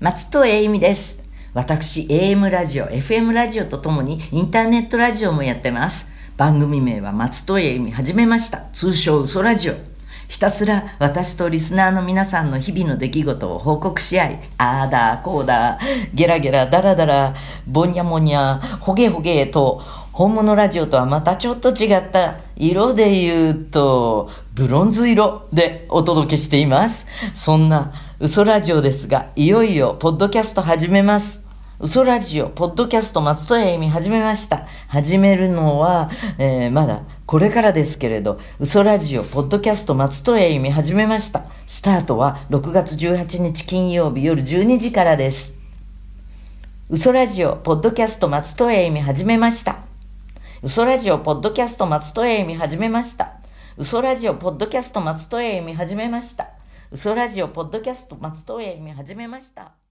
松戸栄美です。私、AM ラジオ、FM ラジオとともにインターネットラジオもやってます。番組名は松戸栄美始めました。通称嘘ラジオ。ひたすら私とリスナーの皆さんの日々の出来事を報告し合い、あーだ、こうだ、ゲラゲラ、ダラダラ、ぼにゃもにゃ、ほげほげと、本物ラジオとはまたちょっと違った色で言うと、ブロンズ色でお届けしています。そんな嘘ラジオですが、いよいよポッドキャスト始めます。嘘ラジオ、ポッドキャスト松戸谷由美始めました。始めるのは、えーまだこれからですけれど、嘘ラジオ、ポッドキャスト松戸谷由美始めました。スタートは6月18日金曜日夜12時からです。嘘ラジオ、ポッドキャスト松戸谷由美始めました。嘘ラジオ、ポッドキャスト松戸谷由美始めました。嘘ラジオ、ポッドキャスト松戸谷由美始めました。嘘ラジオ、ポッドキャスト松戸谷由美始めました。